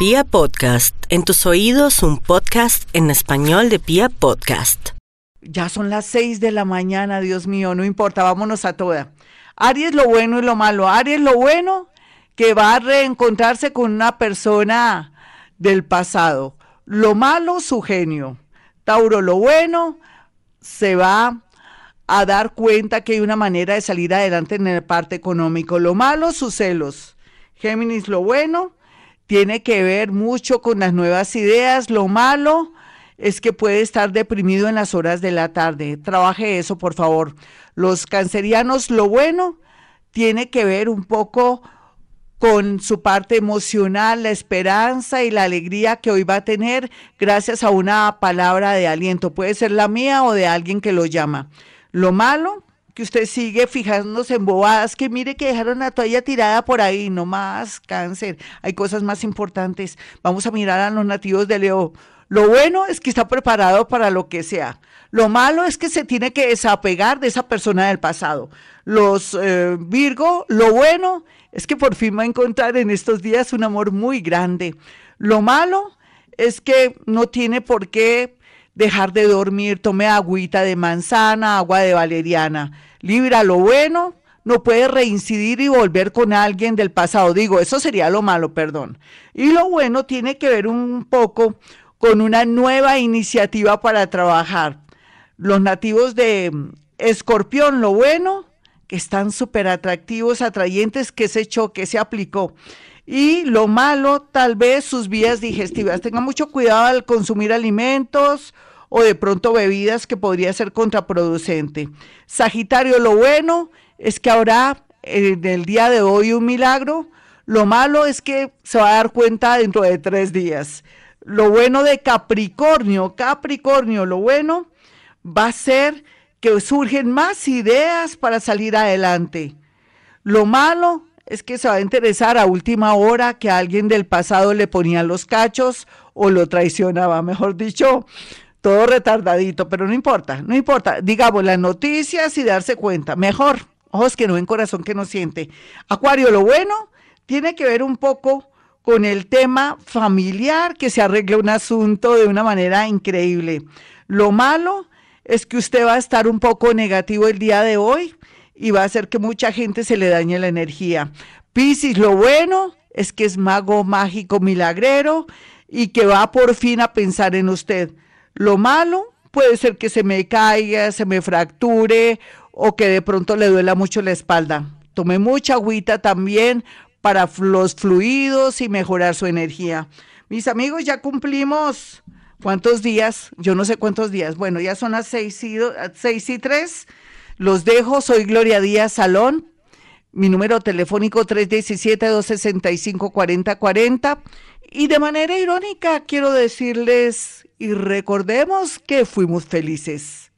Pia Podcast, en tus oídos un podcast en español de Pia Podcast. Ya son las seis de la mañana, Dios mío, no importa, vámonos a toda. Aries lo bueno y lo malo. Aries lo bueno, que va a reencontrarse con una persona del pasado. Lo malo, su genio. Tauro lo bueno, se va a dar cuenta que hay una manera de salir adelante en el parte económico. Lo malo, sus celos. Géminis lo bueno, tiene que ver mucho con las nuevas ideas. Lo malo es que puede estar deprimido en las horas de la tarde. Trabaje eso, por favor. Los cancerianos, lo bueno tiene que ver un poco con su parte emocional, la esperanza y la alegría que hoy va a tener gracias a una palabra de aliento. Puede ser la mía o de alguien que lo llama. Lo malo, que usted sigue fijándose en bobadas, que mire que dejaron la toalla tirada por ahí, no más cáncer, hay cosas más importantes. Vamos a mirar a los nativos de Leo. Lo bueno es que está preparado para lo que sea. Lo malo es que se tiene que desapegar de esa persona del pasado. Los eh, Virgo, lo bueno es que por fin va a encontrar en estos días un amor muy grande. Lo malo es que no tiene por qué dejar de dormir, tome agüita de manzana, agua de valeriana. Libra, lo bueno, no puede reincidir y volver con alguien del pasado. Digo, eso sería lo malo, perdón. Y lo bueno tiene que ver un poco con una nueva iniciativa para trabajar. Los nativos de Escorpión, lo bueno, que están súper atractivos, atrayentes, que ese choque se aplicó. Y lo malo, tal vez sus vías digestivas. Tenga mucho cuidado al consumir alimentos o de pronto bebidas que podría ser contraproducente. Sagitario, lo bueno es que habrá en el día de hoy un milagro. Lo malo es que se va a dar cuenta dentro de tres días. Lo bueno de Capricornio, Capricornio, lo bueno va a ser que surgen más ideas para salir adelante. Lo malo es que se va a interesar a última hora que alguien del pasado le ponía los cachos o lo traicionaba, mejor dicho, todo retardadito, pero no importa, no importa. Digamos las noticias y darse cuenta. Mejor, ojos que no ven, corazón que no siente. Acuario, lo bueno tiene que ver un poco con el tema familiar, que se arregle un asunto de una manera increíble. Lo malo es que usted va a estar un poco negativo el día de hoy y va a hacer que mucha gente se le dañe la energía. Piscis, lo bueno es que es mago mágico milagrero y que va por fin a pensar en usted. Lo malo puede ser que se me caiga, se me fracture o que de pronto le duela mucho la espalda. Tome mucha agüita también para los fluidos y mejorar su energía. Mis amigos, ya cumplimos cuántos días, yo no sé cuántos días. Bueno, ya son las seis y, seis y tres. Los dejo, soy Gloria Díaz Salón. Mi número telefónico 317-265-4040. Y de manera irónica quiero decirles y recordemos que fuimos felices.